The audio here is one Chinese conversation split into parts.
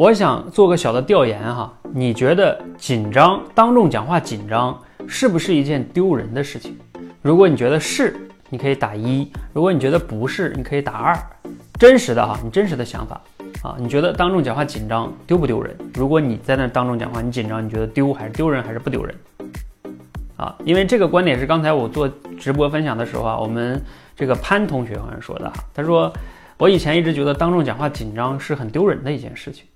我想做个小的调研哈，你觉得紧张当众讲话紧张是不是一件丢人的事情？如果你觉得是，你可以打一；如果你觉得不是，你可以打二。真实的哈，你真实的想法啊，你觉得当众讲话紧张丢不丢人？如果你在那当众讲话，你紧张，你觉得丢还是丢人还是不丢人？啊，因为这个观点是刚才我做直播分享的时候啊，我们这个潘同学好像说的哈，他说我以前一直觉得当众讲话紧张是很丢人的一件事情。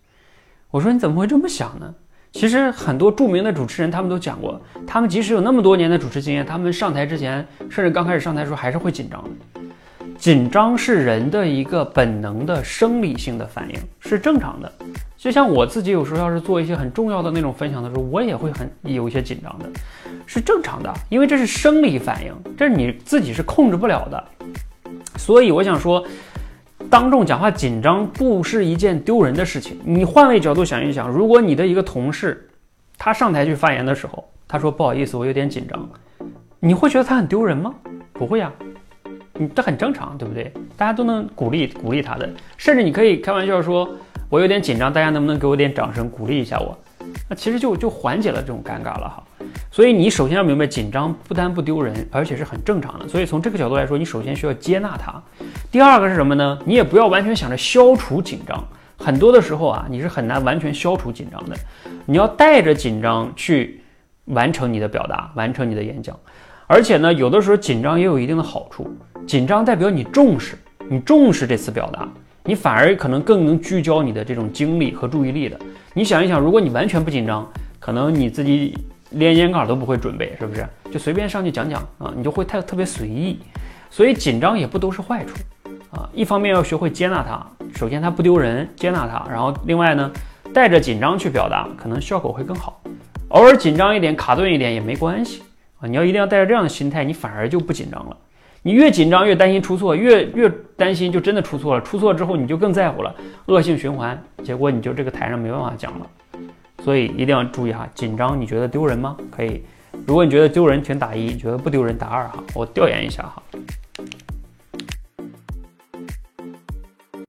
我说你怎么会这么想呢？其实很多著名的主持人他们都讲过，他们即使有那么多年的主持经验，他们上台之前，甚至刚开始上台的时候还是会紧张的。紧张是人的一个本能的生理性的反应，是正常的。就像我自己有时候要是做一些很重要的那种分享的时候，我也会很有一些紧张的，是正常的，因为这是生理反应，这是你自己是控制不了的。所以我想说。当众讲话紧张不是一件丢人的事情。你换位角度想一想，如果你的一个同事，他上台去发言的时候，他说不好意思，我有点紧张，你会觉得他很丢人吗？不会呀，你这很正常，对不对？大家都能鼓励鼓励他的，甚至你可以开玩笑说，我有点紧张，大家能不能给我点掌声鼓励一下我？那其实就就缓解了这种尴尬了哈。所以你首先要明白，紧张不单不丢人，而且是很正常的。所以从这个角度来说，你首先需要接纳它。第二个是什么呢？你也不要完全想着消除紧张。很多的时候啊，你是很难完全消除紧张的。你要带着紧张去完成你的表达，完成你的演讲。而且呢，有的时候紧张也有一定的好处。紧张代表你重视，你重视这次表达，你反而可能更能聚焦你的这种精力和注意力的。你想一想，如果你完全不紧张，可能你自己。连演稿都不会准备，是不是？就随便上去讲讲啊，你就会太特别随意。所以紧张也不都是坏处啊。一方面要学会接纳它，首先它不丢人，接纳它。然后另外呢，带着紧张去表达，可能效果会更好。偶尔紧张一点，卡顿一点也没关系啊。你要一定要带着这样的心态，你反而就不紧张了。你越紧张越担心出错，越越担心就真的出错了。出错之后你就更在乎了，恶性循环，结果你就这个台上没办法讲了。所以一定要注意哈，紧张你觉得丢人吗？可以，如果你觉得丢人，请打一；觉得不丢人，打二哈。我调研一下哈。